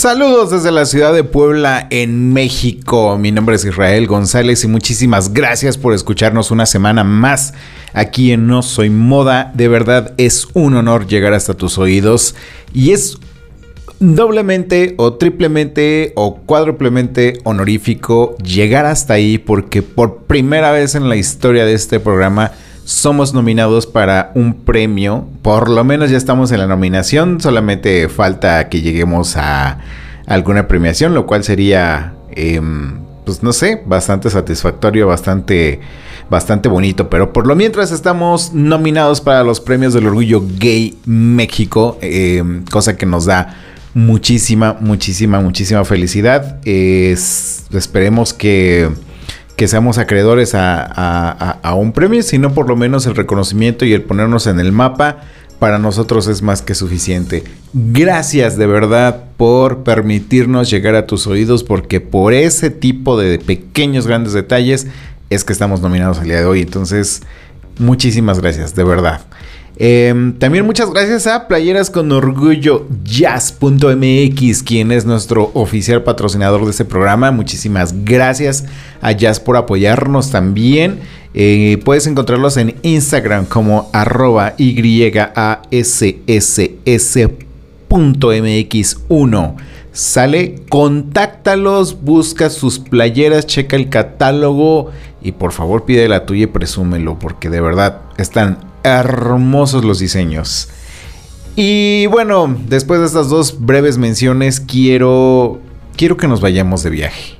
Saludos desde la ciudad de Puebla en México. Mi nombre es Israel González y muchísimas gracias por escucharnos una semana más aquí en No Soy Moda. De verdad es un honor llegar hasta tus oídos y es doblemente o triplemente o cuádruplemente honorífico llegar hasta ahí porque por primera vez en la historia de este programa somos nominados para un premio. Por lo menos ya estamos en la nominación. Solamente falta que lleguemos a alguna premiación, lo cual sería, em, pues no sé, bastante satisfactorio, bastante, bastante bonito. Pero por lo mientras estamos nominados para los premios del Orgullo Gay México, em, cosa que nos da muchísima, muchísima, muchísima felicidad. esperemos que que seamos acreedores a, un premio, sino por lo menos el reconocimiento y el ponernos en el mapa para nosotros es más que suficiente. Gracias de verdad por permitirnos llegar a tus oídos porque por ese tipo de pequeños grandes detalles es que estamos nominados al día de hoy. Entonces, muchísimas gracias, de verdad. Em, también muchas gracias a Playeras con Orgullo Jazz.mx, quien es nuestro oficial patrocinador de este programa. Muchísimas gracias a Jazz por apoyarnos también. Eh, puedes encontrarlos en Instagram como arroba YASSS.mx1. Sale, contáctalos, busca sus playeras, checa el catálogo y por favor pide la tuya y presúmelo porque de verdad están hermosos los diseños. Y bueno, después de estas dos breves menciones, quiero, quiero que nos vayamos de viaje.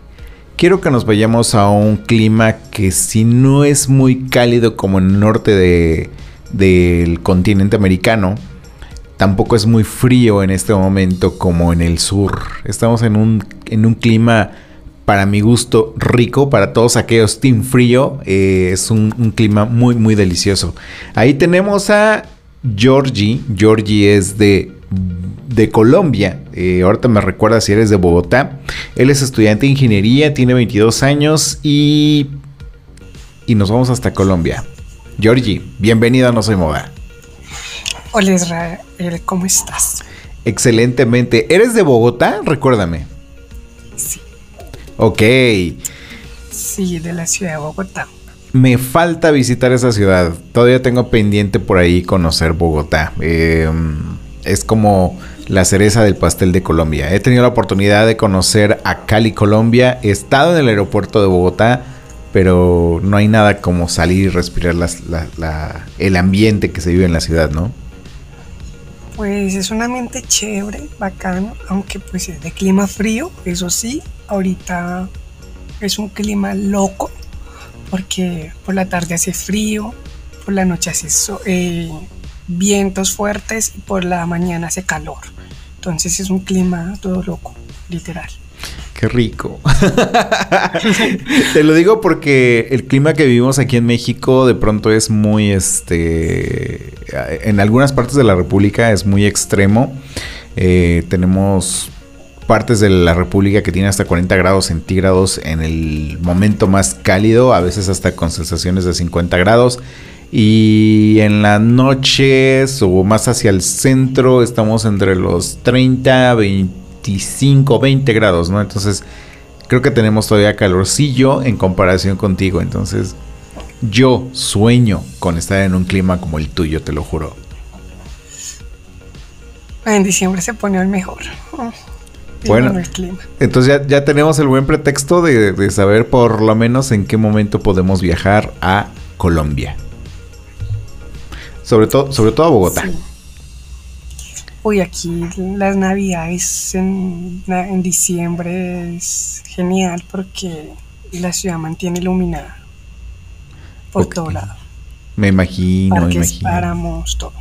Quiero que nos vayamos a un clima que si no es muy cálido como en el norte de, del continente americano, tampoco es muy frío en este momento como en el sur. Estamos en un, en un clima para mi gusto rico, para todos aquellos team frío, eh, es un, clima muy muy delicioso. Ahí tenemos a Georgie, Georgie es de, de Colombia, eh, ahorita me recuerda si eres de Bogotá, él es estudiante de ingeniería, tiene 22 años y, y nos vamos hasta Colombia. Georgie, bienvenida No Soy Moda. Hola Israel, ¿cómo estás? Excelentemente. ¿Eres de Bogotá? Recuérdame. Ok. Sí, de la ciudad de Bogotá. Me falta visitar esa ciudad. Todavía tengo pendiente por ahí conocer Bogotá. Em, es como la cereza del pastel de Colombia. He tenido la oportunidad de conocer a Cali, Colombia. He estado en el aeropuerto de Bogotá, pero no hay nada como salir y respirar el ambiente que se vive en la ciudad, ¿no? Pues es un ambiente chévere, bacano, aunque pues es de clima frío, eso sí, ahorita es un clima loco porque por la tarde hace frío, por la noche hace eh, vientos fuertes y por la mañana hace calor. Entonces es un clima todo loco, literal. Qué rico. Te lo digo porque el clima que vivimos aquí en México de pronto es muy, este, en algunas partes de la República es muy extremo. Eh, tenemos partes de la República que tiene hasta 40 grados centígrados en el momento más cálido, a veces hasta con sensaciones de 50 grados. Y en las noches o más hacia el centro estamos entre los 30, 25, 20 grados, ¿no? Entonces creo que tenemos todavía calorcillo en comparación contigo. Entonces yo sueño con estar en un clima como el tuyo, te lo juro. En diciembre se pone el mejor. Bueno, entonces ya, tenemos el buen pretexto de, saber por lo menos en qué momento podemos viajar a Colombia. Sobre todo, sobre todo a Bogotá. Uy, aquí las navidades en, en diciembre es genial porque la ciudad mantiene iluminada por todo lado. Me imagino, me imagino. Páramos, todo.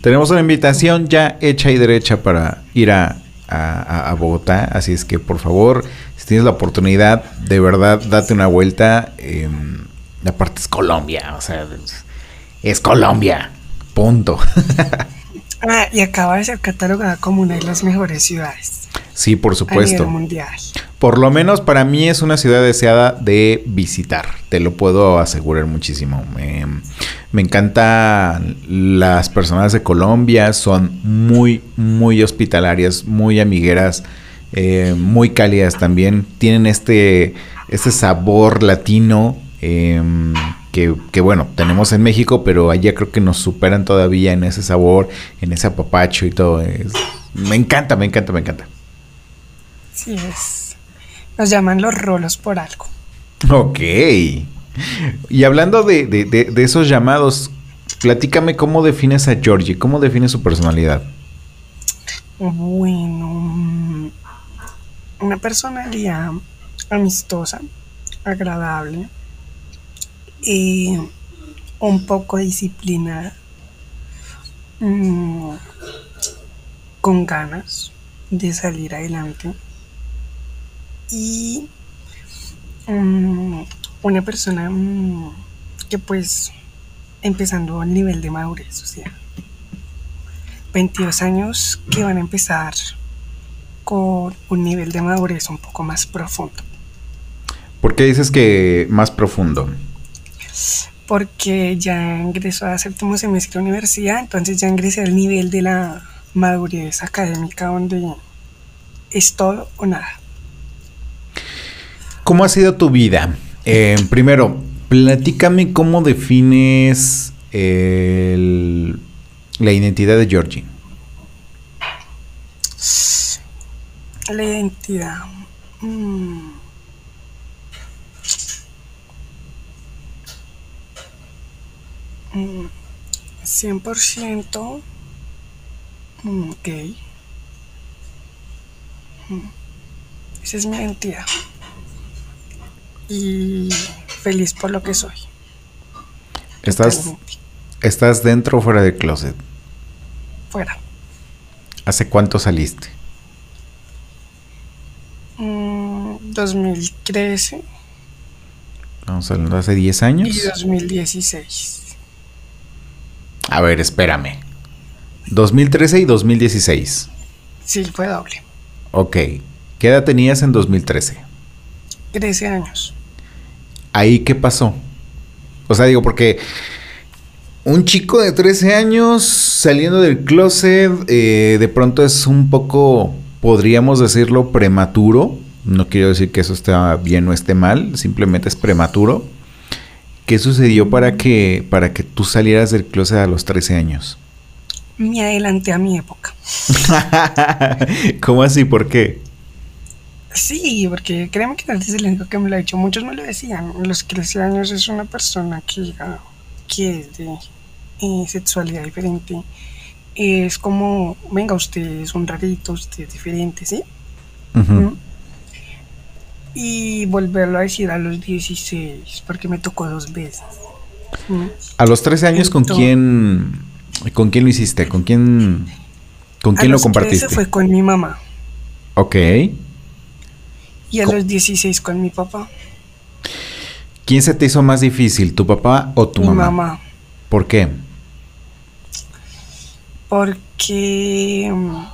Tenemos una invitación ya hecha y derecha para ir a, a, Bogotá, así es que por favor, si tienes la oportunidad, de verdad, date una vuelta. Eh, parte es Colombia, o sea, es Colombia, punto. ah, y acaba de ser catalogada como una de las mejores ciudades. Sí, por supuesto. mundial. Por lo menos para mí es una ciudad deseada de visitar, te lo puedo asegurar muchísimo. Me encantan las personas de Colombia, son muy, muy hospitalarias, muy amigueras, eh, muy cálidas también. Tienen este, este sabor latino em, que, que, bueno, tenemos en México, pero allá creo que nos superan todavía en ese sabor, en ese apapacho y todo. me encanta, me encanta, me encanta. Sí, es. Nos llaman los rolos por algo. Ok. Y hablando de, esos llamados, platícame cómo defines a Georgie, cómo defines su personalidad. Bueno, una personalidad amistosa, agradable, y un poco disciplinada, mm, con ganas de salir adelante y mm, una persona mm, que pues empezando al nivel de madurez, o sea, 22 años que van a empezar con un nivel de madurez un poco más profundo. ¿Por qué dices que más profundo? Porque ya ingresó a séptimo semestre de universidad, entonces ya ingresé al nivel de la madurez académica donde es todo o nada. ¿Cómo ha sido tu vida? Eh, primero, platícame cómo defines la identidad de Georgie. La identidad. 100% mm. mm, gay. Mm. Esa es mi identidad y feliz por lo que soy. ¿Estás, ¿Estás dentro o fuera del closet? Fuera. ¿Hace cuánto saliste? 2013. Mm, Vamos hablando hace 10 años. Y 2016. A ver, espérame. 2013 y 2016. Sí, fue doble. Ok. ¿Qué edad tenías en 2013? 13 años. ¿Ahí qué pasó? O sea, digo, porque un chico de 13 años saliendo del closet, eh, de pronto es un poco, podríamos decirlo, prematuro. No quiero decir que eso esté bien o esté mal, simplemente es prematuro. ¿Qué sucedió para que, para que tú salieras del closet a los 13 años? Me adelanté a mi época. ¿Cómo así? ¿Por qué? Sí, porque créeme que no es el único que me lo ha dicho. Muchos me lo decían. Los 13 años es una persona que, que es de eh, sexualidad diferente. Es como, venga, usted es un rarito, usted es diferente, ¿sí? Y volverlo a decir a los 16, porque me tocó dos veces. A los 13 años, ¿con quién, ¿con quién lo hiciste? ¿Con quién, con quién lo compartiste? fue con mi mamá. Ok. Y a los 16 con mi papá. ¿Quién se te hizo más difícil, tu papá o tu mi mamá? mamá. ¿Por qué? Porque mm,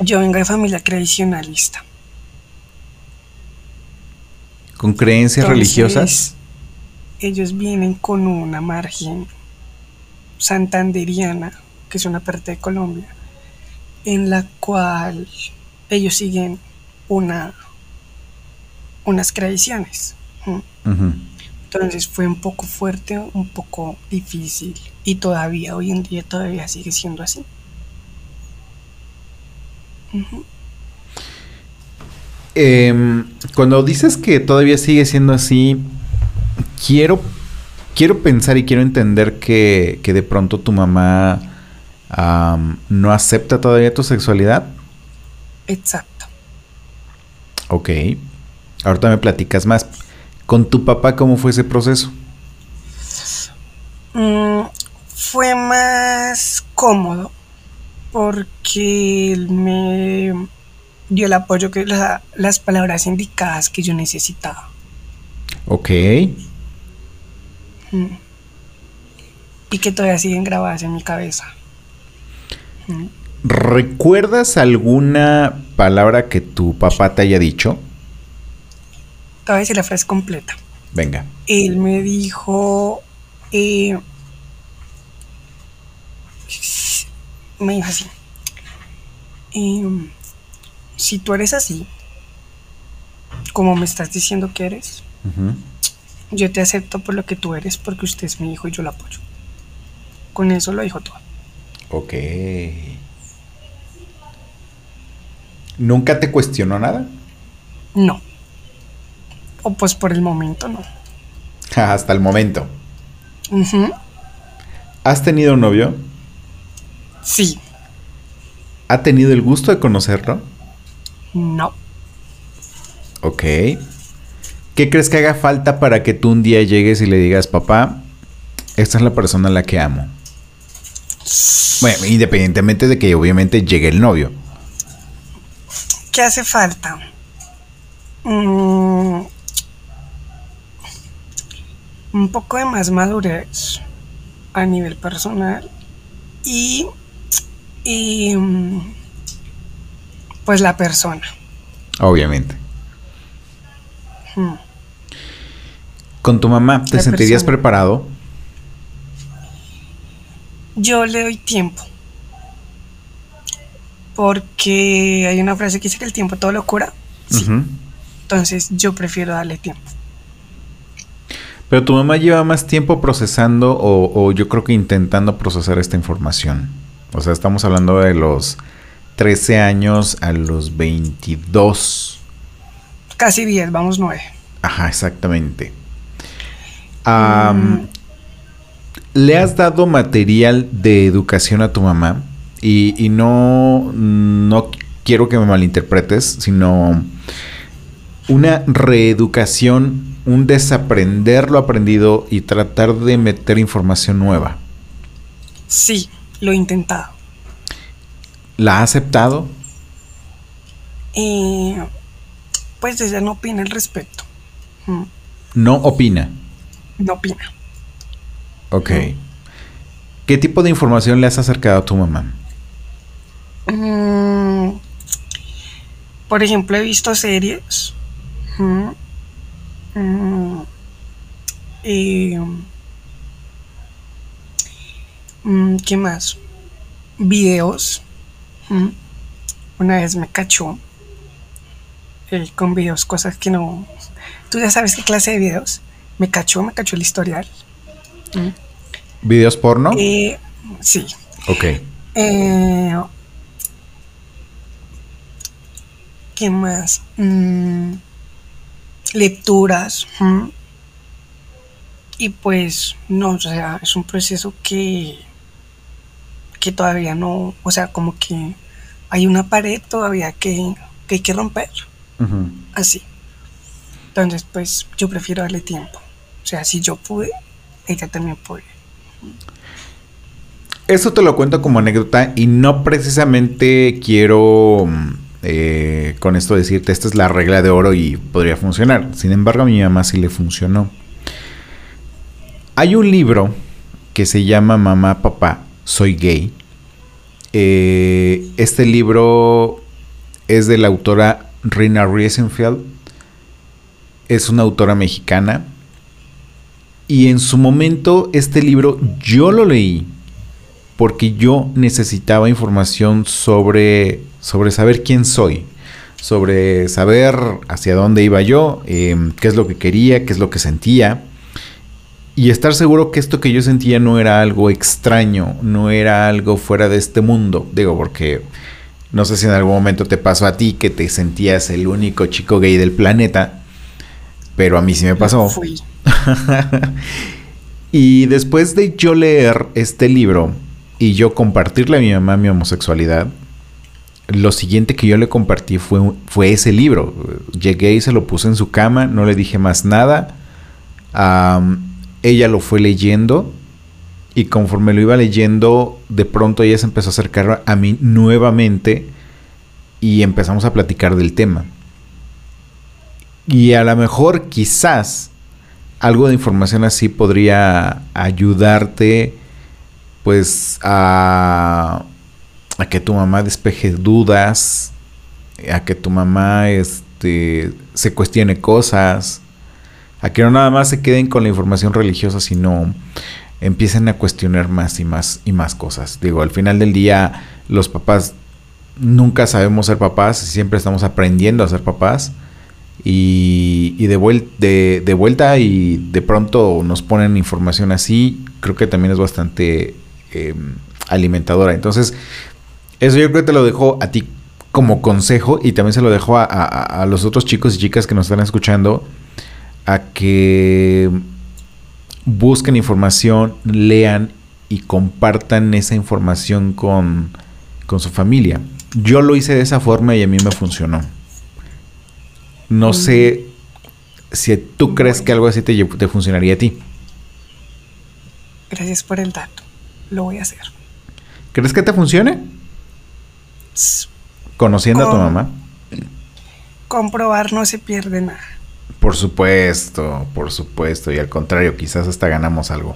yo vengo de familia tradicionalista. ¿Con creencias religiosas? Ellos vienen con una margen santanderiana, que es una parte de Colombia, en la cual ellos siguen una unas tradiciones. Entonces fue un poco fuerte, un poco difícil y todavía hoy en día todavía sigue siendo así. Em, cuando dices que todavía sigue siendo así, quiero, quiero pensar y quiero entender que, que de pronto tu mamá no acepta todavía tu sexualidad. Exacto. Ok. Ahorita me platicas más. ¿Con tu papá cómo fue ese proceso? Mm, fue más cómodo porque él me dio el apoyo que las palabras indicadas que yo necesitaba. Ok. Mm. Y que todavía siguen grabadas en mi cabeza. Mm. ¿Recuerdas alguna palabra que tu papá te haya dicho? Te voy a decir la frase completa. Venga. Él me dijo. Eh, me dijo así. Eh, si tú eres así, como me estás diciendo que eres, yo te acepto por lo que tú eres porque usted es mi hijo y yo lo apoyo. Con eso lo dijo todo. Ok. ¿Nunca te cuestionó nada? No. O pues por el momento no. Hasta el momento. ¿Has tenido un novio? Sí. ¿Ha tenido el gusto de conocerlo? No. Ok. ¿Qué crees que haga falta para que tú un día llegues y le digas, papá, esta es la persona a la que amo? Bueno, independientemente de que obviamente llegue el novio. ¿Qué hace falta? Mm, un poco de más madurez a nivel personal y, y mm, pues la persona. Obviamente. Hmm. ¿Con tu mamá te sentirías preparado? Yo le doy tiempo. Porque hay una frase que dice que el tiempo todo lo cura. Entonces yo prefiero darle tiempo. Pero tu mamá lleva más tiempo procesando o, o, yo creo que intentando procesar esta información. O sea, estamos hablando de los 13 años a los 22. Casi 10, vamos 9. Ajá, exactamente. Mm. ¿Le has dado material de educación a tu mamá? Y, no, no quiero que me malinterpretes, sino una reeducación, un desaprender lo aprendido y tratar de meter información nueva. Sí, lo he intentado. ¿La ha aceptado? Eh, pues ella no opina al respecto. Mm. ¿No opina? No opina. Ok. ¿Qué tipo de información le has acercado a tu mamá? Mm, por ejemplo, he visto series. Mm, ¿Qué más? Videos una vez me cachó eh, con videos, cosas que no. Tú ya sabes qué clase de videos. Me cachó, me cachó el historial. ¿Videos porno? Eh, sí. Ok. Eh, ¿Qué más? Mm, lecturas. Y pues, no, o sea, es un proceso que que todavía no, o sea, como que hay una pared todavía que, hay que romper. Así. Entonces, pues yo prefiero darle tiempo. O sea, si yo pude, ella también puede. Esto te lo cuento como anécdota y no precisamente quiero eh, con esto decirte esta es la regla de oro y podría funcionar. Sin embargo, a mi mamá sí le funcionó. Hay un libro que se llama Mamá, Papá, soy gay. Eh, este libro es de la autora Rina Riesenfeld. Es una autora mexicana. Y en su momento este libro yo lo leí porque yo necesitaba información sobre, sobre saber quién soy, sobre saber hacia dónde iba yo, eh, qué es lo que quería, qué es lo que sentía y estar seguro que esto que yo sentía no era algo extraño, no era algo fuera de este mundo. Digo, porque no sé si en algún momento te pasó a ti que te sentías el único chico gay del planeta, pero a mí sí me pasó. y después de yo leer este libro y yo compartirle a mi mamá mi homosexualidad, lo siguiente que yo le compartí fue, fue ese libro. Llegué y se lo puse en su cama, no le dije más nada ella lo fue leyendo Y conforme lo iba leyendo, de pronto ella se empezó a acercar a mí nuevamente y empezamos a platicar del tema. Y a lo mejor quizás algo de información así podría ayudarte pues a, que tu mamá despeje dudas, a que tu mamá este, se cuestione cosas, a que no nada más se queden con la información religiosa, sino empiecen a cuestionar más y más y más cosas. Digo, al final del día los papás nunca sabemos ser papás, siempre estamos aprendiendo a ser papás. Y, de, de, vuelta y de pronto nos ponen información así, creo que también es bastante em, alimentadora. Entonces, eso yo creo que te lo dejo a ti como consejo y también se lo dejo a, los otros chicos y chicas que nos están escuchando a que busquen información, lean y compartan esa información con, con su familia. Yo lo hice de esa forma y a mí me funcionó. No sé si tú crees que algo así te, te funcionaría a ti. Gracias por el dato. Lo voy a hacer. ¿Crees que te funcione? Conociendo a tu mamá. Comprobar no se pierde nada. Por supuesto, por supuesto. Y al contrario, quizás hasta ganamos algo.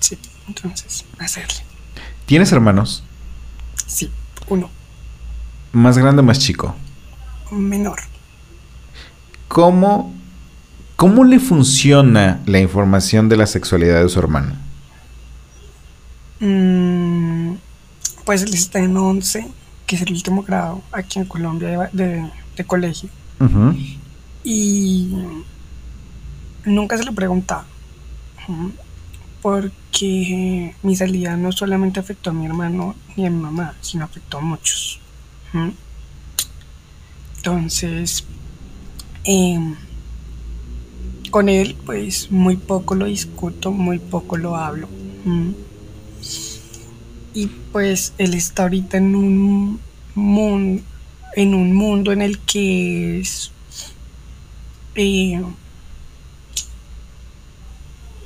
Sí, entonces, hacerle. ¿Tienes hermanos? Sí, uno. ¿Más grande o más chico? Menor. ¿Cómo, ¿Cómo le funciona la información de la sexualidad de su hermano? Mm, pues él está en 11 que es el último grado aquí en Colombia de, colegio. Y nunca se lo preguntaba. Porque mi salida no solamente afectó a mi hermano ni a mi mamá, sino afectó a muchos. Entonces, em, con él, pues muy poco lo discuto, muy poco lo hablo. Y pues él está ahorita en un mundo, en un mundo en el que es eh,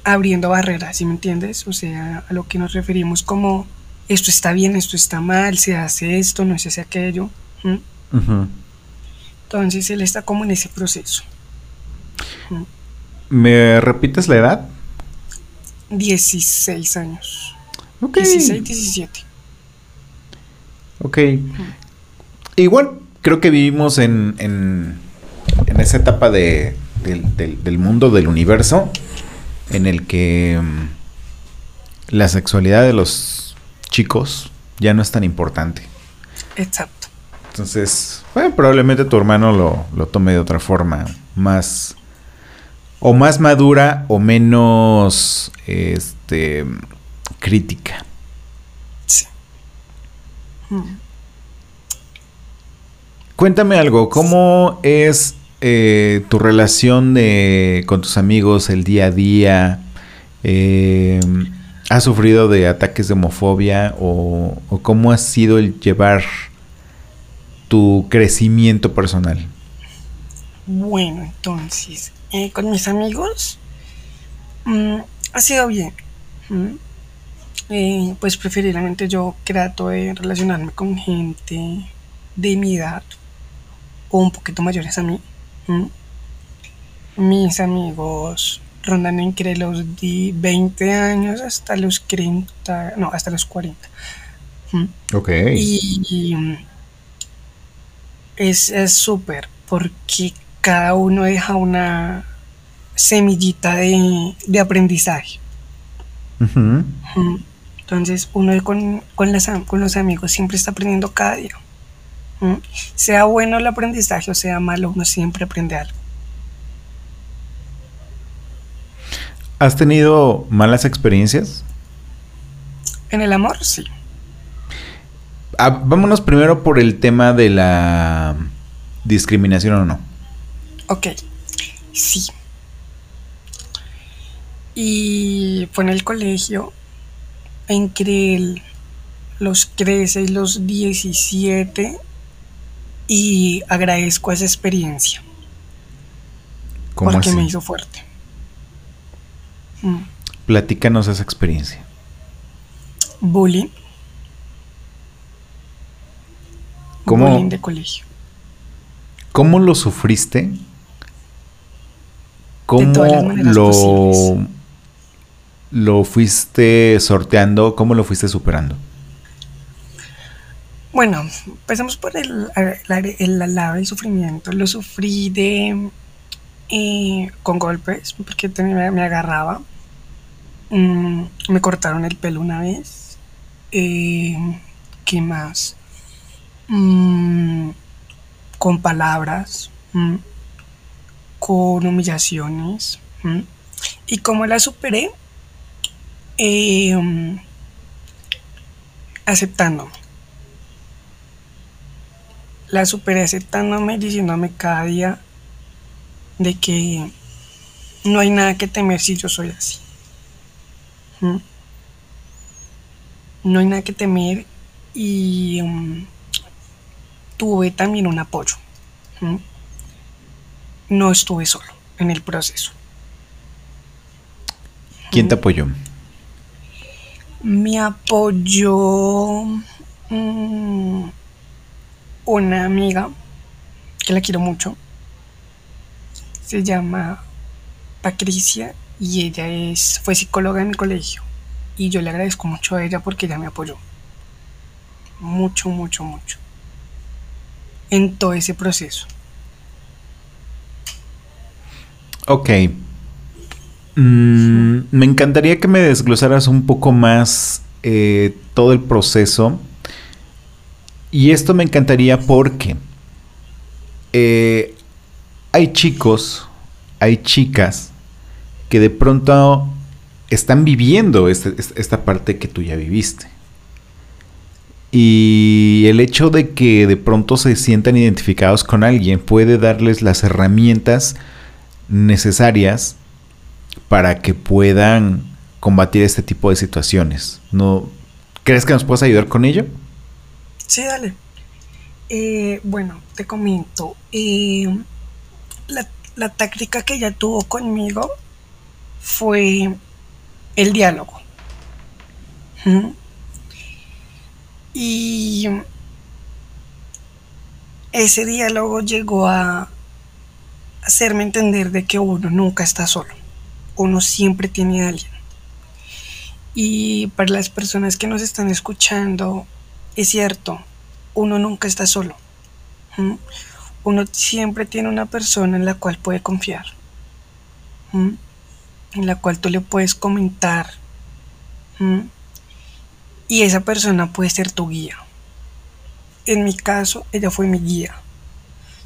abriendo barreras, ¿sí me entiendes? O sea, a lo que nos referimos como esto está bien, esto está mal, se hace esto, no se hace aquello. Entonces él está como en ese proceso. ¿Me repites la edad? 16 años. 16, 17. Ok. Igual creo que vivimos en, en, esa etapa de, del, mundo, del universo, en el que mm, la sexualidad de los chicos ya no es tan importante. Exacto. Entonces, bueno, probablemente tu hermano lo, lo tome de otra forma, más o más madura o menos este crítica. Sí. Cuéntame algo, ¿cómo es eh, tu relación de, con tus amigos el día a día? Eh, ¿Has sufrido de ataques de homofobia o, cómo ha sido el llevar tu crecimiento personal? Bueno, entonces, eh, con mis amigos mm, ha sido bien. Mm, eh, pues preferiblemente yo trato de relacionarme con gente de mi edad o un poquito mayores a mí. Mis amigos rondan entre los 20 años hasta los 30, no, hasta los 40. Ok. Y, es súper porque cada uno deja una semillita de, aprendizaje. Entonces uno con, con, con los amigos siempre está aprendiendo cada día. Sea bueno el aprendizaje o sea malo, uno siempre aprende algo. ¿Has tenido malas experiencias? En el amor, sí. Ah, vámonos primero por el tema de la discriminación o no. Ok, sí. Y fue en el colegio entre los 13 y los 17 y agradezco esa experiencia. porque me hizo fuerte. Mm. Platícanos esa experiencia. bullying. ¿Cómo? Bullying de colegio. ¿Cómo lo sufriste? ¿Cómo todas las lo, posibles. Lo fuiste sorteando? ¿Cómo lo fuiste superando? Bueno, empezamos por el, el, lado del sufrimiento. Lo sufrí de eh, con golpes, porque me, me agarraba. Mm, me cortaron el pelo una vez. Eh, ¿Qué más? Mm, con palabras, mm, con humillaciones. ¿Y cómo la superé? Mm, aceptándome. La superé aceptándome, diciéndome cada día de que no hay nada que temer si yo soy así. ¿Mm? No hay nada que temer y mm, tuve también un apoyo. ¿Mm? No estuve solo en el proceso. ¿Quién te apoyó? Me apoyó mm, una amiga que la quiero mucho. Se llama Patricia y ella es, fue psicóloga en mi colegio. Y yo le agradezco mucho a ella porque ella me apoyó. Mucho, mucho, mucho. En todo ese proceso. Ok. Mm, me encantaría que me desglosaras un poco más eh, todo el proceso. Y esto me encantaría porque eh, hay chicos, hay chicas que de pronto están viviendo este- esta parte que tú ya viviste. Y el hecho de que de pronto se sientan identificados con alguien puede darles las herramientas necesarias para que puedan combatir este tipo de situaciones. ¿No crees que nos puedes ayudar con ello? Sí, dale. Eh, bueno, te comento. eh, la, táctica que ella tuvo conmigo fue el diálogo. Y ese diálogo llegó a hacerme entender de que uno nunca está solo. Uno siempre tiene a alguien. Y para las personas que nos están escuchando, es cierto, uno nunca está solo. Uno siempre tiene una persona en la cual puede confiar. En la cual tú le puedes comentar. Y esa persona puede ser tu guía. En mi caso, ella fue mi guía.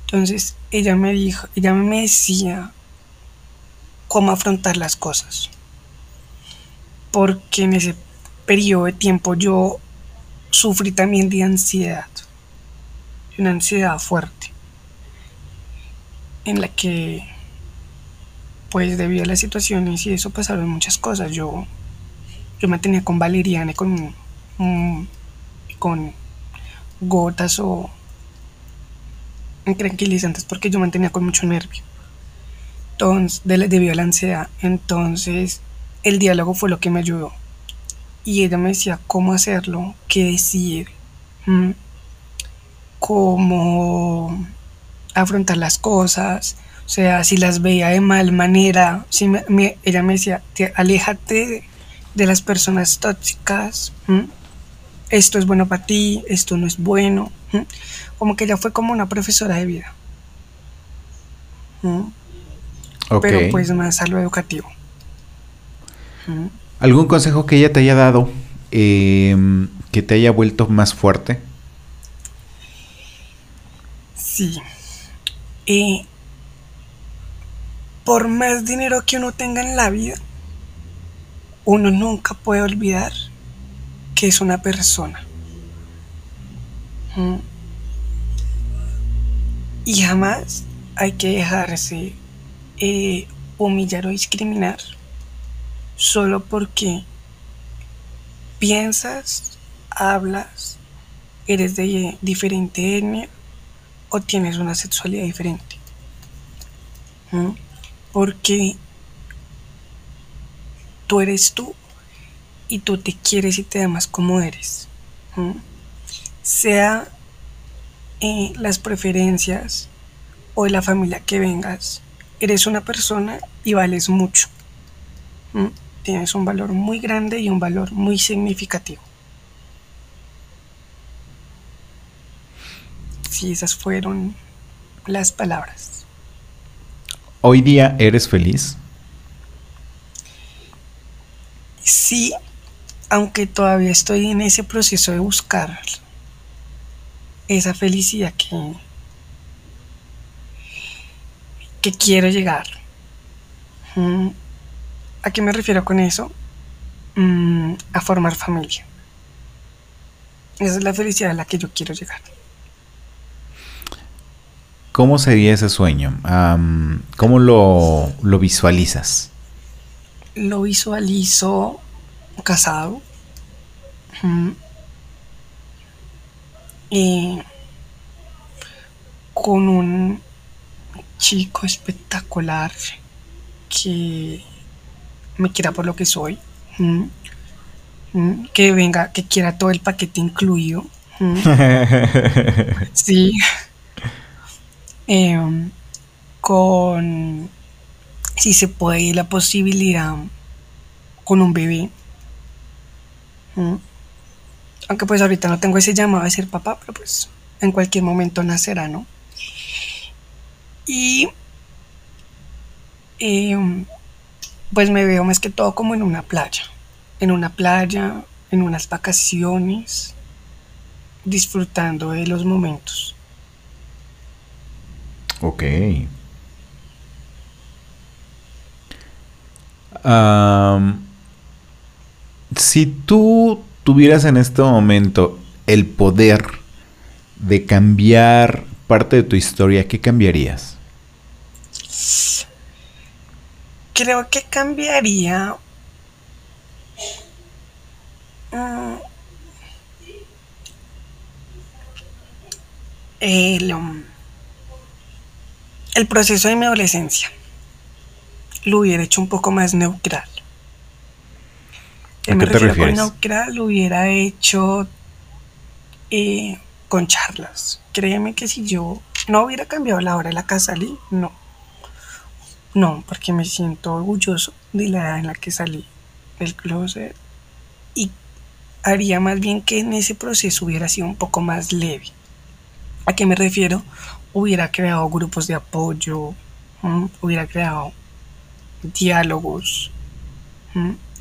Entonces, ella me dijo, ella me decía cómo afrontar las cosas. Porque en ese periodo de tiempo yo sufrí también de ansiedad. Una ansiedad fuerte. En la que, pues debido a las situaciones y eso pasaron muchas cosas. Yo, yo me tenía con valeriana y con, mm, con gotas o tranquilizantes porque yo mantenía con mucho nervio. Entonces, de debido a la ansiedad. Entonces, el diálogo fue lo que me ayudó. Y ella me decía cómo hacerlo, qué decir, ¿m? cómo afrontar las cosas. O sea, si las veía de mal manera, si me- me- ella me decía, "Te- aléjate de las personas tóxicas. ¿m? Esto es bueno para ti, esto no es bueno. ¿m? Como que ella fue como una profesora de vida. ¿m? Pero pues más a lo educativo. ¿Algún consejo que ella te haya dado eh, que te haya vuelto más fuerte? Sí. Eh, por más dinero que uno tenga en la vida, uno nunca puede olvidar que es una persona. ¿Mm? Y jamás hay que dejarse eh, humillar o discriminar solo porque piensas, hablas, eres de diferente etnia o tienes una sexualidad diferente. Porque tú eres tú y tú te quieres y te amas como eres. Sea eh, las preferencias o la familia que vengas, eres una persona y vales mucho. Tienes un valor muy grande y un valor muy significativo. Sí, esas fueron las palabras. ¿Hoy día eres feliz? Sí, aunque todavía estoy en ese proceso de buscar esa felicidad que, que quiero llegar. Mm, ¿A qué me refiero con eso? Mm, a formar familia. Esa es la felicidad a la que yo quiero llegar. ¿Cómo sería ese sueño? ¿Cómo lo, lo, visualizas? Lo visualizo casado. Y con un chico espectacular que me quiera por lo que soy. Que venga, que quiera todo el paquete incluido. sí. Em, con, si se puede, la posibilidad con un bebé. Aunque pues ahorita no tengo ese llamado de ser papá, pero pues en cualquier momento nacerá, ¿no? Y em, pues me veo más que todo como en una playa. En una playa, en unas vacaciones, disfrutando de los momentos. Ok. si tú tuvieras en este momento el poder de cambiar parte de tu historia, ¿qué cambiarías? Creo que cambiaría... Mm, el, um, el proceso de mi adolescencia lo hubiera hecho un poco más neutral. ¿A me qué refiero con neutral? Lo hubiera hecho eh, con charlas. Créeme que si yo no hubiera cambiado la hora de la casa no. No, porque me siento orgulloso de la edad en la que salí del closet y haría más bien que en ese proceso hubiera sido un poco más leve. ¿A qué me refiero? hubiera creado grupos de apoyo, hubiera creado diálogos,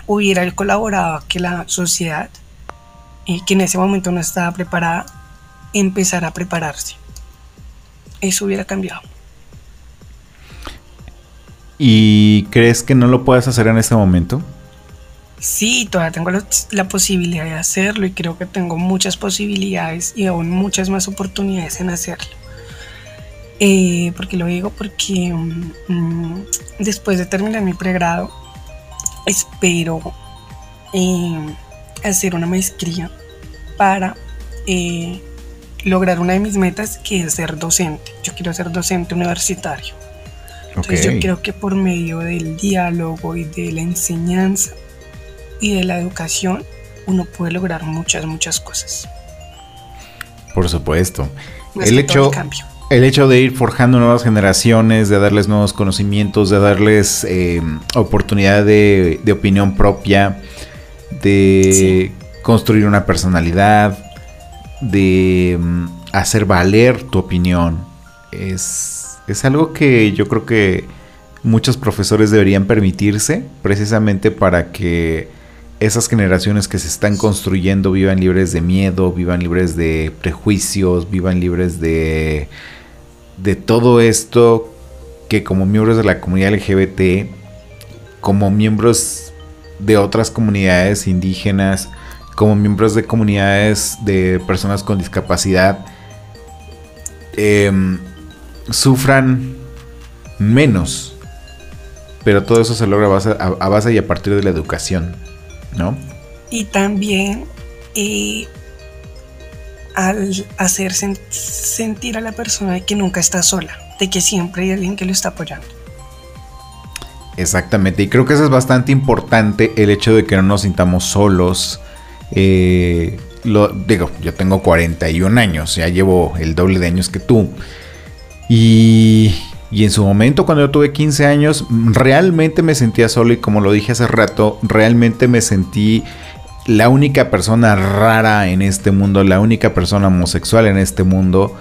hubiera colaborado a que la sociedad, eh, que en ese momento no estaba preparada, empezara a prepararse. Eso hubiera cambiado. ¿Y crees que no lo puedes hacer en este momento? Sí, todavía tengo la, posibilidad de hacerlo y creo que tengo muchas posibilidades y aún muchas más oportunidades en hacerlo. Eh, porque lo digo porque mm, después de terminar mi pregrado espero eh, hacer una maestría para eh, lograr una de mis metas que es ser docente. Yo quiero ser docente universitario. Entonces yo creo que por medio del diálogo y de la enseñanza y de la educación uno puede lograr muchas, muchas cosas. Por supuesto. el hecho, el hecho de ir forjando nuevas generaciones, de darles nuevos conocimientos, de darles eh, oportunidad de, opinión propia, de construir una personalidad, de mm, hacer valer tu opinión, es, es algo que yo creo que muchos profesores deberían permitirse precisamente para que esas generaciones que se están construyendo vivan libres de miedo, vivan libres de prejuicios, vivan libres de de todo esto que como miembros de la comunidad LGBT, como miembros de otras comunidades indígenas, como miembros de comunidades de personas con discapacidad, em, sufran menos. Pero todo eso se logra a base, a, base, y a partir de la educación, ¿no? Y también eh, al hacer sentir a la persona de que nunca está sola, de que siempre hay alguien que lo está apoyando. Exactamente, y creo que eso es bastante importante, el hecho de que no nos sintamos solos. Eh, lo, digo, yo tengo 41 años, ya llevo el doble de años que tú. Y, y en su momento, cuando yo tuve 15 años, realmente me sentía solo y como lo dije hace rato, realmente me sentí la única persona rara en este mundo, la única persona homosexual en este mundo.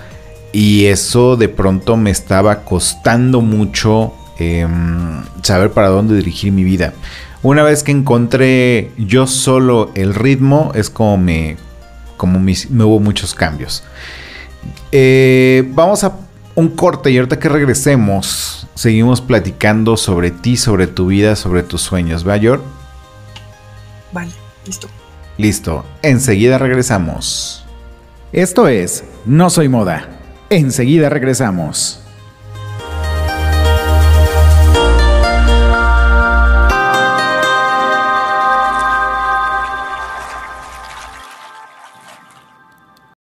Y eso de pronto me estaba costando mucho em, saber para dónde dirigir mi vida. Una vez que encontré yo solo el ritmo, es como me, como me hubo muchos cambios. Eh, vamos a un corte y ahorita que regresemos, seguimos platicando sobre ti, sobre tu vida, sobre tus sueños. ¿Va, Yor? Vale, listo. Listo, enseguida regresamos. Esto es No Soy Moda. Enseguida regresamos.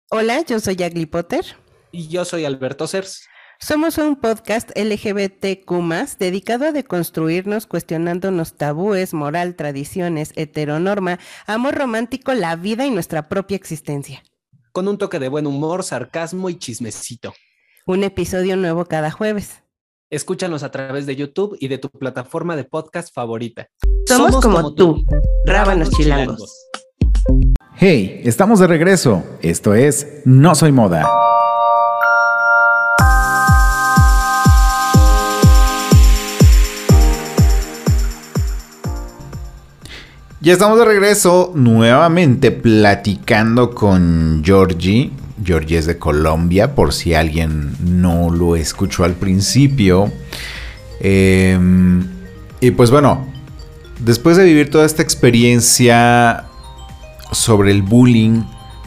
Hola, yo soy Agli Potter. Y yo soy Alberto Cers. Somos un podcast LGBTQ dedicado a deconstruirnos cuestionándonos tabúes, moral, tradiciones, heteronorma, amor romántico, la vida y nuestra propia existencia. Con un toque de buen humor, sarcasmo y chismecito. Un episodio nuevo cada jueves. Escúchanos a través de YouTube y de tu plataforma de podcast favorita. Somos, como, tú, rábanos chilangos. Hey, estamos de regreso. Esto es No Soy Moda. Ya estamos de regreso nuevamente platicando con Georgie. Georgie es de Colombia, por si alguien no lo escuchó al principio. Em, y pues bueno, después de vivir toda esta experiencia sobre el bullying,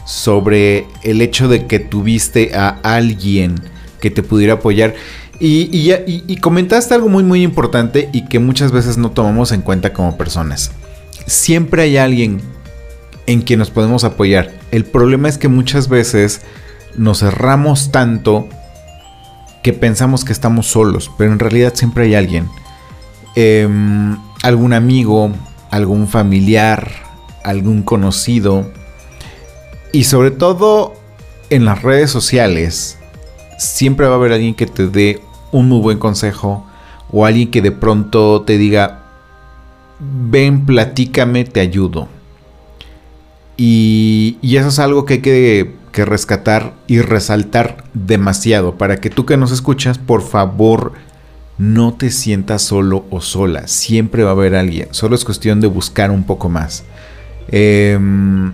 sobre el hecho de que tuviste a alguien que te pudiera apoyar, y, y comentaste algo muy muy importante y que muchas veces no tomamos en cuenta como personas siempre hay alguien en quien nos podemos apoyar. El problema es que muchas veces nos cerramos tanto que pensamos que estamos solos, pero en realidad siempre hay alguien. Em, algún amigo, algún familiar, algún conocido. Y sobre todo en las redes sociales, siempre va a haber alguien que te dé un muy buen consejo o alguien que de pronto te diga, ven, platícame, te ayudo. Y, eso es algo que hay que, que, rescatar y resaltar demasiado. Para que tú que nos escuchas, por favor, no te sientas solo o sola. Siempre va a haber alguien. Solo es cuestión de buscar un poco más. Em,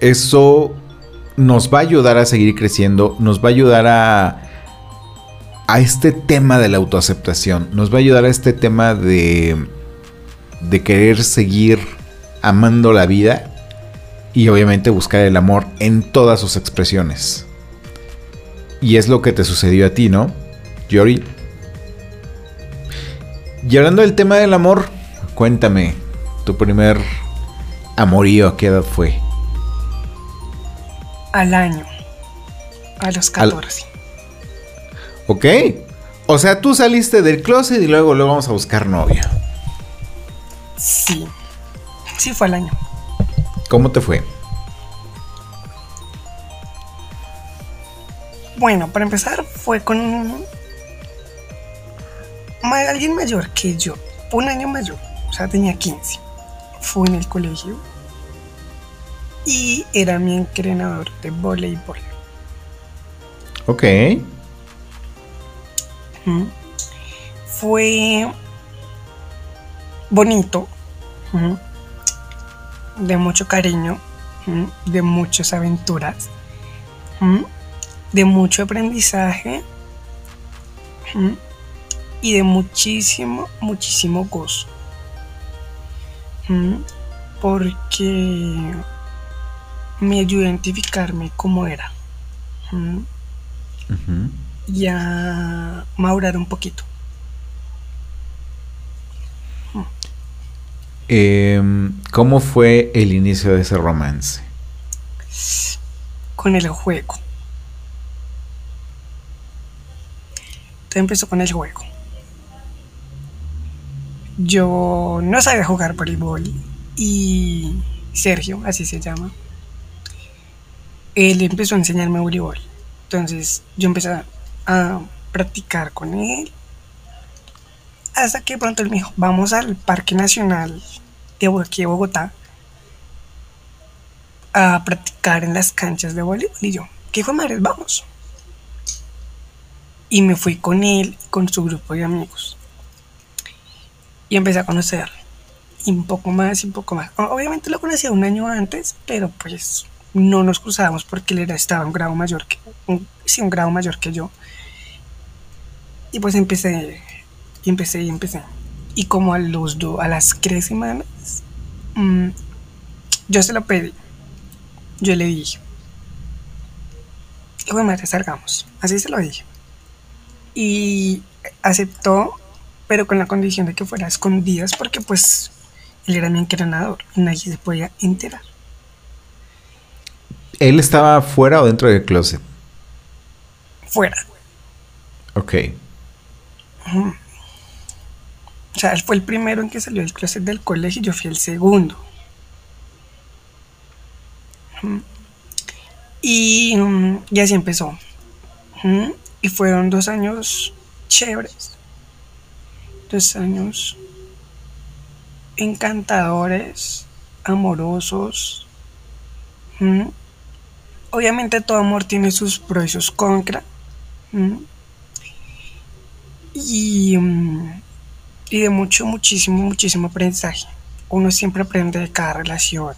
eso nos va a ayudar a seguir creciendo. Nos va a ayudar a, a este tema de la autoaceptación. Nos va a ayudar a este tema de de querer seguir amando la vida y obviamente buscar el amor en todas sus expresiones. Y es lo que te sucedió a ti, ¿no, Yori? Y hablando del tema del amor, cuéntame, tu primer amorío, ¿a qué edad fue? Al año, a los 14. Ok. O sea, tú saliste del closet y luego lo vamos a buscar novia. Sí, sí fue el año. ¿Cómo te fue? Bueno, para empezar fue con alguien mayor que yo, un año mayor, o sea, tenía 15. Fue en el colegio y era mi entrenador de voleibol. Ok. Fue bonito, de mucho cariño, de muchas aventuras, de mucho aprendizaje y de muchísimo, muchísimo gozo. Porque me ayudó a identificarme como era. Y a madurar un poquito. Em, ¿Cómo fue el inicio de ese romance? Con el juego. Todo empezó con el juego. yo no sabía jugar voleibol y Sergio, así se llama, él empezó a enseñarme voleibol. Entonces yo empecé a practicar con él. Hasta que pronto él me dijo, vamos al Parque Nacional de aquí de Bogotá a practicar en las canchas de voleibol. Y yo, ¿qué fue madre? Vamos. Y me fui con él, con su grupo de amigos. Y empecé a conocer. Y un poco más, y un poco más. Obviamente lo conocía un año antes, pero pues no nos cruzábamos porque él era, estaba un grado mayor que, sí, un grado mayor que yo. Y pues empecé, y empecé, y empecé. Y como a los dos, a las tres semanas, mmm, yo se lo pedí. Yo le dije. Y bueno, madre, salgamos. Así se lo dije. Y aceptó, pero con la condición de que fuera escondidas porque pues él era mi entrenador y nadie se podía enterar. ¿Él estaba fuera o dentro del closet? Fuera. Ok. Él fue el primero en que salió del closet del colegio y yo fui el segundo. Y, y así empezó. Y fueron dos años chéveres. Dos años encantadores, amorosos. Obviamente todo amor tiene sus pros y sus contras. Y, y de mucho, muchísimo, muchísimo aprendizaje. Uno siempre aprende de cada relación.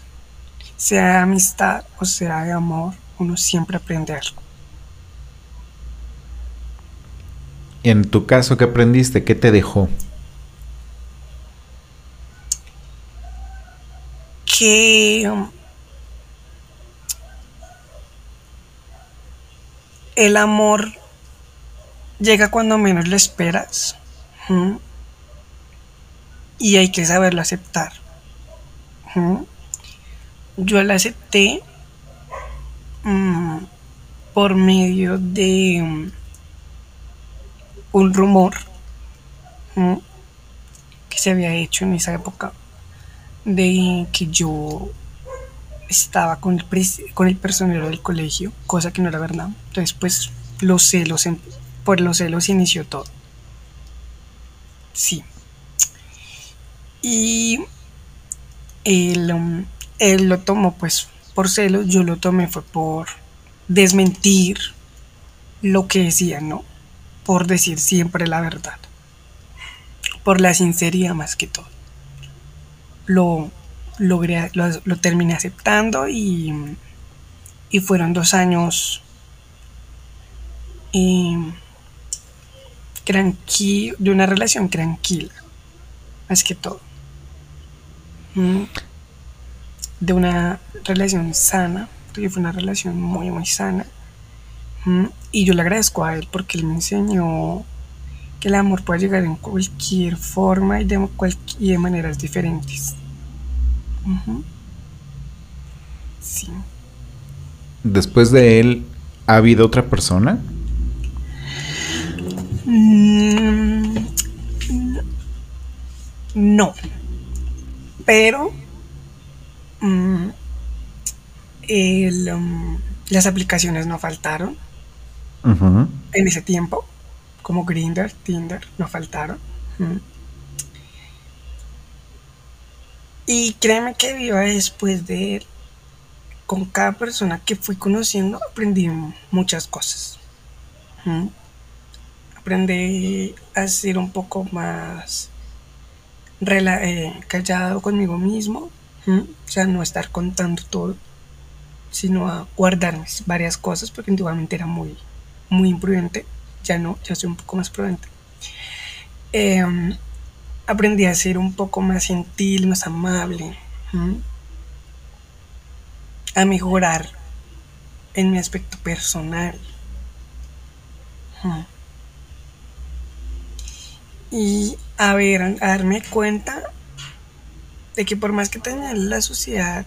Sea de amistad o sea de amor, uno siempre aprende algo. En tu caso, ¿qué aprendiste? ¿Qué te dejó? Que el amor llega cuando menos lo esperas. ¿Mm? Y hay que saberlo aceptar. Yo la acepté mm, por medio de mm, un rumor que se había hecho en esa época de que yo estaba con el, con el personero del colegio, cosa que no era verdad. Entonces, pues, los celos, por los celos inició todo. Sí. Y él, um, él lo tomó, pues, por celos, yo lo tomé fue por desmentir lo que decía, ¿no? Por decir siempre la verdad. Por la sinceridad más que todo. Lo, logré, lo, terminé aceptando y, y fueron dos años y, de una relación tranquila, más que todo. De una relación sana, porque fue una relación muy, muy sana. Y yo le agradezco a él porque él me enseñó que el amor puede llegar en cualquier forma y de, y de maneras diferentes. Sí. Después de él, ¿ha habido otra persona? Mm, no. Pero mm, mm, las aplicaciones no faltaron en ese tiempo, como Grinder, Tinder, no faltaron. Y créeme que viva después de él, con cada persona que fui conociendo, aprendí muchas cosas. ¿Mm? Aprendí a ser un poco más eh, callado conmigo mismo. O sea, no estar contando todo, sino a guardarme varias cosas, porque antiguamente era muy, muy imprudente. Ya no, ya soy un poco más prudente. Eh, aprendí a ser un poco más gentil, más amable, a mejorar en mi aspecto personal. Y a ver, a darme cuenta de que por más que tenga la sociedad,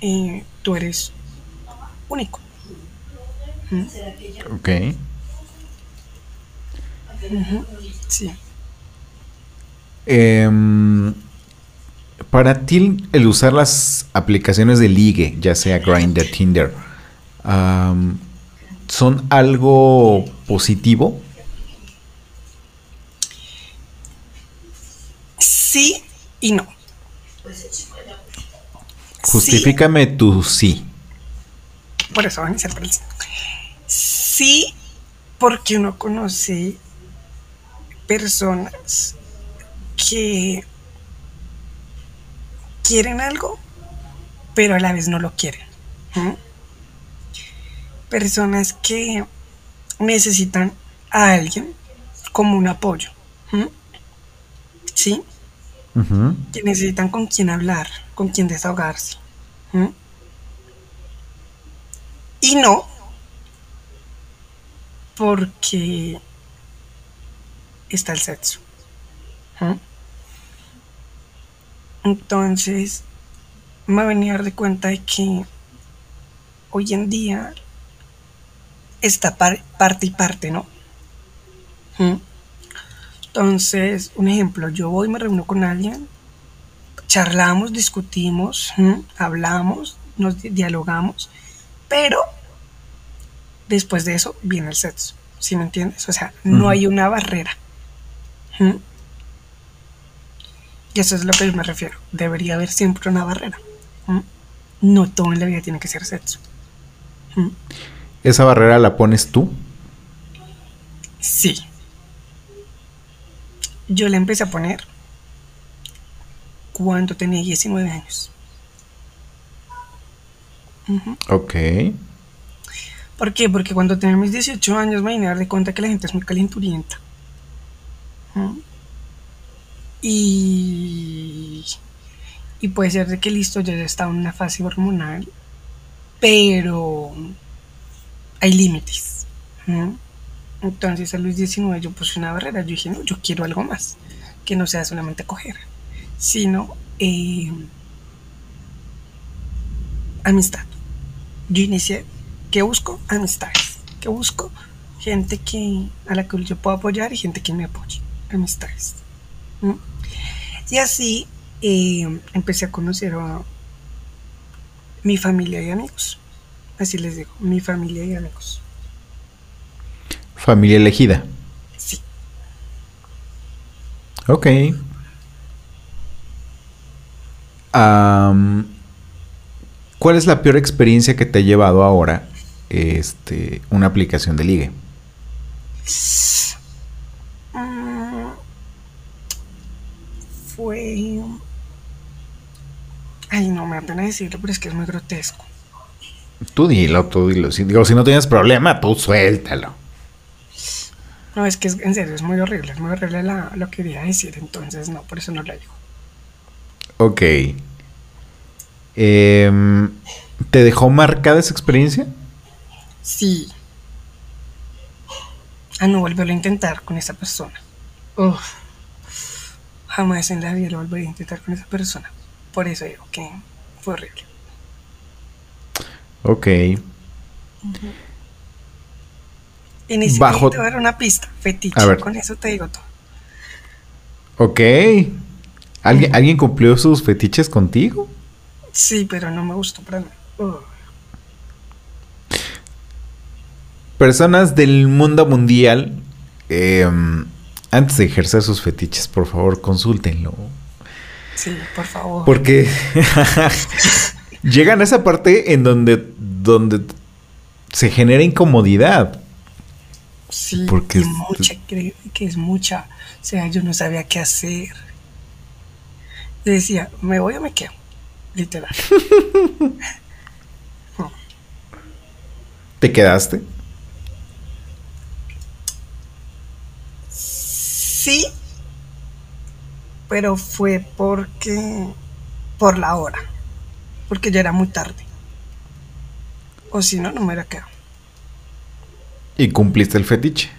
eh, tú eres único. Ok. Sí. Em, para ti, el usar las aplicaciones de ligue, ya sea Grindr, Tinder, ¿son algo positivo? Sí y no. Justifícame tu sí. Por eso van a el sí. Porque uno conoce personas que quieren algo, pero a la vez no lo quieren. Personas que necesitan a alguien como un apoyo. ¿Sí? Que necesitan con quién hablar, con quién desahogarse. Y no porque está el sexo. Entonces, me venía a dar de cuenta de que hoy en día está par- parte y parte, ¿no? ¿m? Entonces, un ejemplo, yo voy, me reúno con alguien, charlamos, discutimos, ¿m? hablamos, nos di- dialogamos, pero después de eso viene el sexo, ¿sí me entiendes? O sea, no hay una barrera. ¿m? Y eso es lo que yo me refiero. Debería haber siempre una barrera. ¿m? No todo en la vida tiene que ser sexo. ¿Esa barrera la pones tú? Sí. Yo la empecé a poner cuando tenía 19 años. Ujú. Ok. ¿Por qué? Porque cuando tenía mis 18 años me vine a dar de cuenta que la gente es muy calenturienta. ¿Mm? Y, y puede ser de que listo, ya estaba en una fase hormonal, pero hay límites. ¿Mm? Entonces a los 19 yo puse una barrera, yo dije, no, yo quiero algo más, que no sea solamente coger, sino eh, amistad. Yo inicié, ¿qué busco? Amistades. ¿Qué busco? Gente que, a la que yo puedo apoyar y gente que me apoye. Amistades. Y así eh, empecé a conocer a mi familia y amigos. Así les digo, mi familia y amigos. Familia elegida. Sí. Ok. ¿Cuál es la peor experiencia que te ha llevado ahora este, una aplicación de ligue? Mm, fue. Ay, no me da pena decirlo, pero es que es muy grotesco. Tú dilo, tú dilo. Si, digo, si no tienes problema, tú suéltalo. No, es que es, en serio, es muy horrible, es muy horrible la- lo que quería decir, entonces no, por eso no lo digo. Ok. Em, ¿Te dejó marcada esa experiencia? Sí. A no volverlo a intentar con esa persona. Uf. Jamás en la vida lo volvería a intentar con esa persona. Por eso digo que fue horrible. Ok. Y ni siquiera Bajo- te voy a dar una pista, fetiche. A ver. Con eso te digo todo. Ok. ¿Alguien, ¿Alguien cumplió sus fetiches contigo? Sí, pero no me gustó para nada. Ugh. Personas del mundo mundial, em, antes de ejercer sus fetiches, por favor, consúltenlo. Sí, por favor. Porque llegan a esa parte en donde, donde se genera incomodidad. Sí, porque es- mucha, que es mucha. O sea, yo no sabía qué hacer. Yo decía, ¿me voy o me quedo? Literal. ¿Te quedaste? Sí, pero fue porque. por la hora. Porque ya era muy tarde. O si no, no me hubiera quedado. Y cumpliste el fetiche.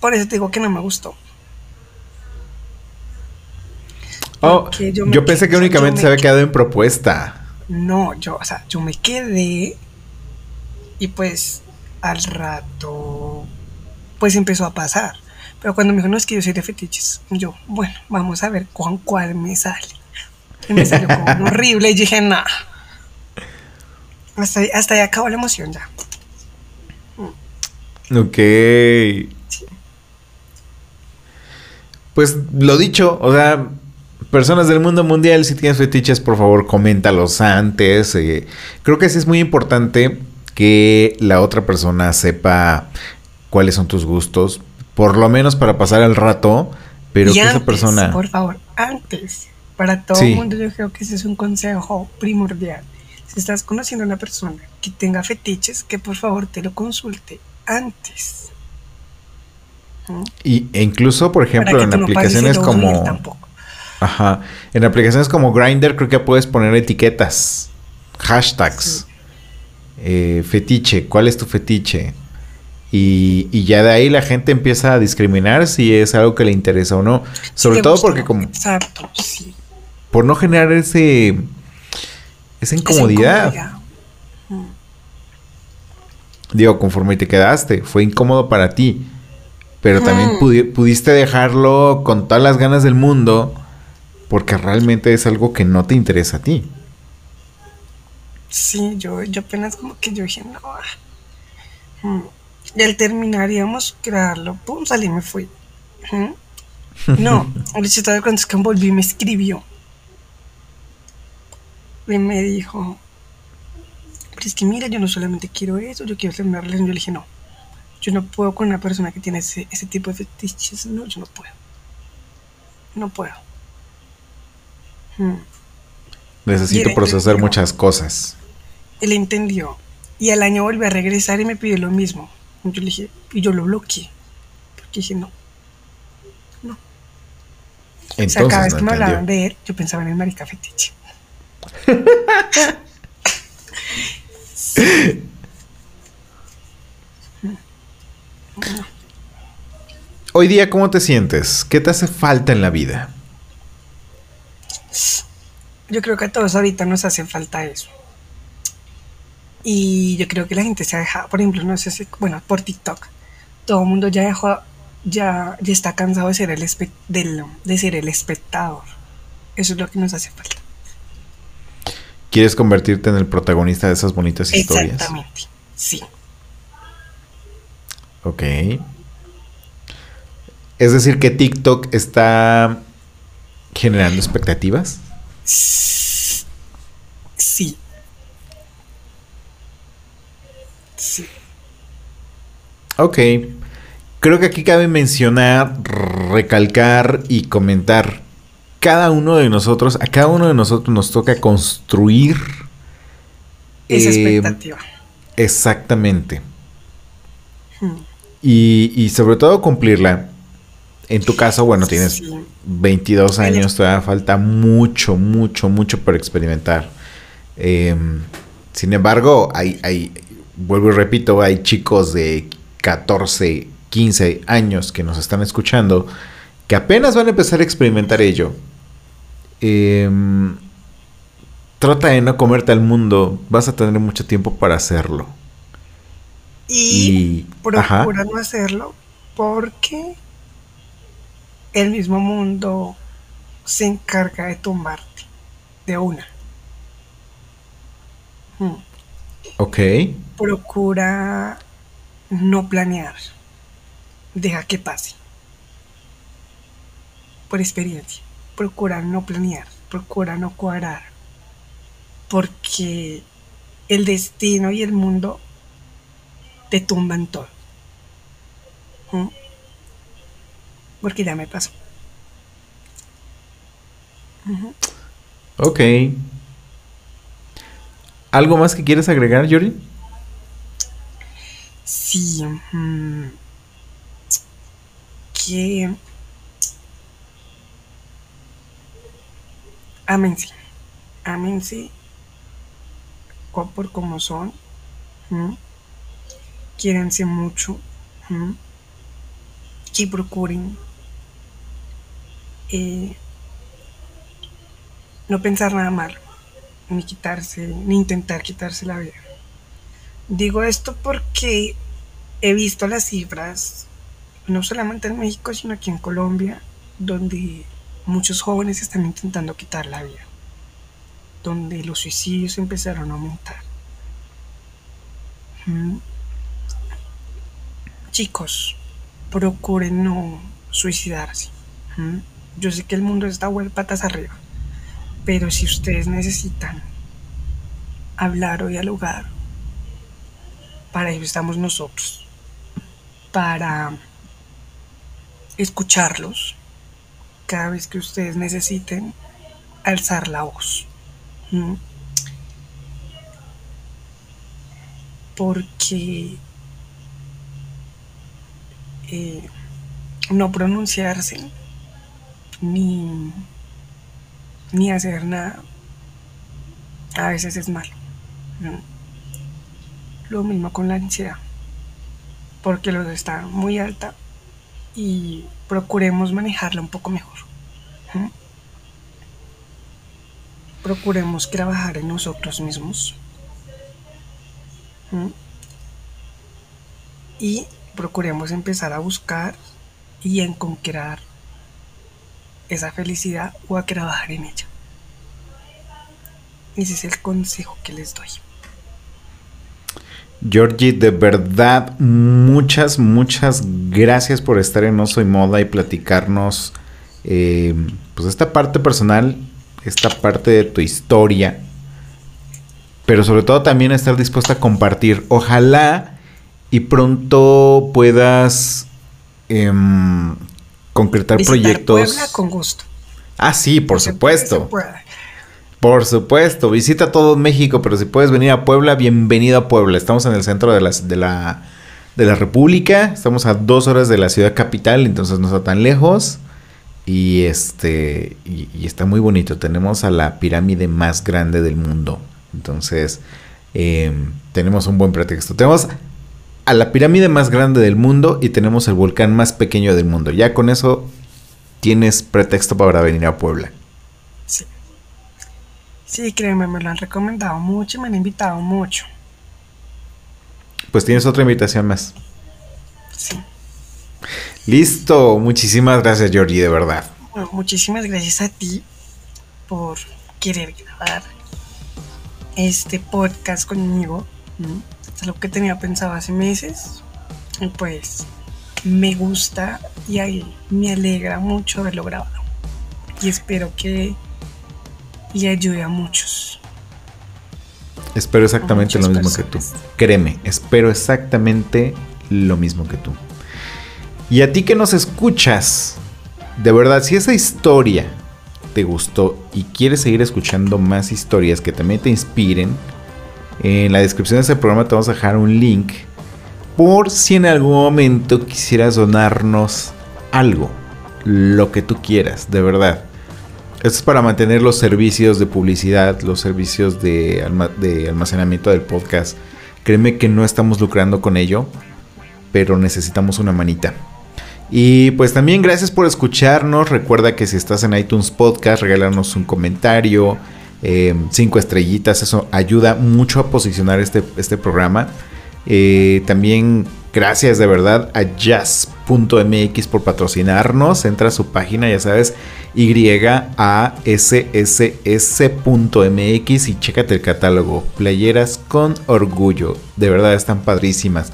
Por eso te digo que no me gustó. Oh, yo, pensé que únicamente se había quedado en propuesta. No, yo, o sea, yo me quedé y pues al rato pues empezó a pasar. Pero cuando me dijo, no, es que yo soy de fetiches, yo, bueno, vamos a ver con cuál me sale. Y me salió como horrible y dije, nada. Hasta, hasta ahí acabó la emoción ya. Ok. Pues lo dicho, o sea, personas del mundo mundial, si tienes fetiches, por favor, coméntalos antes. eh, creo que sí es muy importante que la otra persona sepa cuáles son tus gustos, por lo menos para pasar el rato, pero y que antes, esa persona... por favor, antes. Para todo Sí. el mundo yo creo que ese es un consejo primordial. Si estás conociendo a una persona que tenga fetiches, que por favor te lo consulte antes. ¿Mm? Y, e incluso, por ejemplo, en no aplicaciones como... Ajá. En aplicaciones como Grindr creo que puedes poner etiquetas, hashtags, eh, fetiche, ¿cuál es tu fetiche? Y, y ya de ahí la gente empieza a discriminar si es algo que le interesa o no. Sobre todo gusta. porque como Exacto, sí. por no generar ese esa Esa incomodidad. Digo, conforme te quedaste, fue incómodo para ti. Pero también pudi- pudiste dejarlo con todas las ganas del mundo porque realmente es algo que no te interesa a ti. Sí, yo, yo apenas como que yo dije, no. ah. Mm. Y al terminar íbamos a crearlo, pum, salí y me fui. Ujú. No, el chiste de cuando es que volví y me escribió. Y me dijo, pero es que mira, yo no solamente quiero eso, yo quiero tener una relación. Yo le dije, no, yo no puedo con una persona que tiene ese, ese tipo de fetiches. No, yo no puedo. No puedo. Mm. Necesito procesar muchas cosas. Él entendió. Y al año volvió a regresar y me pidió lo mismo. Yo le dije, y yo lo bloqueé. Porque dije, no. No. o sea, cada Entonces vez no que me hablaban de él, yo pensaba en el marica fetiche. Hoy día, ¿cómo te sientes? ¿Qué te hace falta en la vida? Yo creo que a todos ahorita nos hace falta eso. Y yo creo que la gente se ha dejado, por ejemplo, no sé si, bueno, por TikTok, todo el mundo ya dejó, ya, ya está cansado de ser el, de ser el espectador. Eso es lo que nos hace falta. ¿Quieres convertirte en el protagonista de esas bonitas historias? Exactamente, sí. Ok. Es decir, que TikTok está generando expectativas. Sí. Sí. Ok. Creo que aquí cabe mencionar, recalcar y comentar. Cada uno de nosotros, a cada uno de nosotros nos toca construir. Esa eh, expectativa. Exactamente. Hmm. Y, y sobre todo cumplirla. En tu caso, bueno, tienes Sí. 22 Ay, años, todavía falta mucho, mucho, mucho por experimentar. Eh, sin embargo, hay, hay, vuelvo y repito, hay chicos de 14, 15 años que nos están escuchando que apenas van a empezar a experimentar ello. Eh, trata de no comerte al mundo, vas a tener mucho tiempo para hacerlo. Y, procura no hacerlo porque el mismo mundo se encarga de tumbarte de una. Hmm. Ok. Procura no planear. Deja que pase. Por experiencia. Procura no planear. Procura no cuadrar. Porque el destino y el mundo te tumban todo. ¿Mm? Porque ya me pasó. Ok. ¿Algo más que quieres agregar, Yuri? Sí. mm, que. Ámense. Ámense. Por como son. ¿m? Quiéranse mucho. Que procuren. eh, no pensar nada malo. Ni quitarse. Ni intentar quitarse la vida. Digo esto porque he visto las cifras no solamente en México, sino aquí en Colombia, donde muchos jóvenes están intentando quitar la vida, donde los suicidios empezaron a aumentar. Mm. Chicos, procuren no suicidarse. Mm. Yo sé que el mundo está patas arriba, pero si ustedes necesitan hablar o dialogar, para ello estamos nosotros, para escucharlos cada vez que ustedes necesiten alzar la voz. Porque eh, no pronunciarse ni, ni hacer nada a veces es malo. Lo mismo con la ansiedad, porque los está muy alta y procuremos manejarla un poco mejor. Procuremos trabajar en nosotros mismos. Y procuremos empezar a buscar y encontrar esa felicidad o a trabajar en ella. Ese es el consejo que les doy. Georgie, de verdad, muchas, muchas gracias por estar en No Soy Moda y platicarnos eh, pues esta parte personal, esta parte de tu historia, pero sobre todo también estar dispuesta a compartir. Ojalá y pronto puedas em, concretar proyectos. con gusto. Ah, sí, por supuesto. Por supuesto, visita todo México, pero si puedes venir a Puebla, bienvenido a Puebla. Estamos en el centro de, de, la, de la República, estamos a dos horas de la ciudad capital, entonces no está tan lejos. Y este y, está muy bonito. Tenemos a la pirámide más grande del mundo. Entonces, em, tenemos un buen pretexto. Tenemos a la pirámide más grande del mundo y tenemos el volcán más pequeño del mundo. Ya con eso tienes pretexto para venir a Puebla. Sí, créeme, me lo han recomendado mucho y me han invitado mucho. Pues tienes otra invitación más. Sí. Listo, muchísimas gracias Georgie, de verdad. muchísimas gracias a ti por querer grabar este podcast conmigo. Es algo que tenía pensado hace meses. Y pues me gusta y ahí me alegra mucho haberlo grabado. Y espero que y ayude a muchos. Espero exactamente lo mismo que tú. Créeme, espero exactamente lo mismo que tú. Y a ti que nos escuchas, de verdad, si esa historia te gustó y quieres seguir escuchando más historias que también te inspiren, en la descripción de este programa te vamos a dejar un link por si en algún momento quisieras donarnos algo, lo que tú quieras, de verdad. Esto es para mantener los servicios de publicidad, los servicios de, almacenamiento del podcast. Créeme que no estamos lucrando con ello, pero necesitamos una manita. Y pues también gracias por escucharnos. Recuerda que si estás en iTunes Podcast, regalarnos un comentario, em, cinco estrellitas. Eso ayuda mucho a posicionar este, este programa. Eh, también gracias de verdad a jazz.mx por patrocinarnos. Entra a su página, ya sabes, YASSS.mx y chécate el catálogo. Playeras con orgullo. De verdad están padrísimas.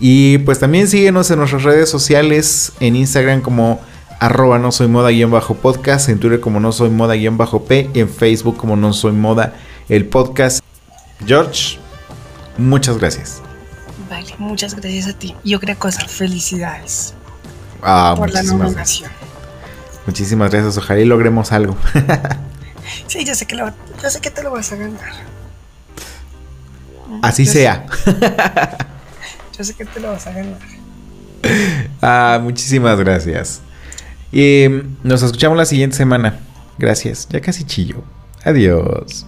Y pues también síguenos en nuestras redes sociales, en Instagram como arroba no soy moda guion bajo podcast, en Twitter como no soy moda guion bajo P, en Facebook como no soy moda el podcast. George, muchas gracias. Vale, muchas gracias a ti. Y otra cosa, felicidades ah, por la nominación. Muchísimas gracias. Ojalá y logremos algo. sí, yo sé que, lo, yo sé que te lo vas a ganar. Así sea. yo sé que te lo vas a ganar. Ah, muchísimas gracias. Y nos escuchamos la siguiente semana. Gracias. Ya casi chillo. Adiós.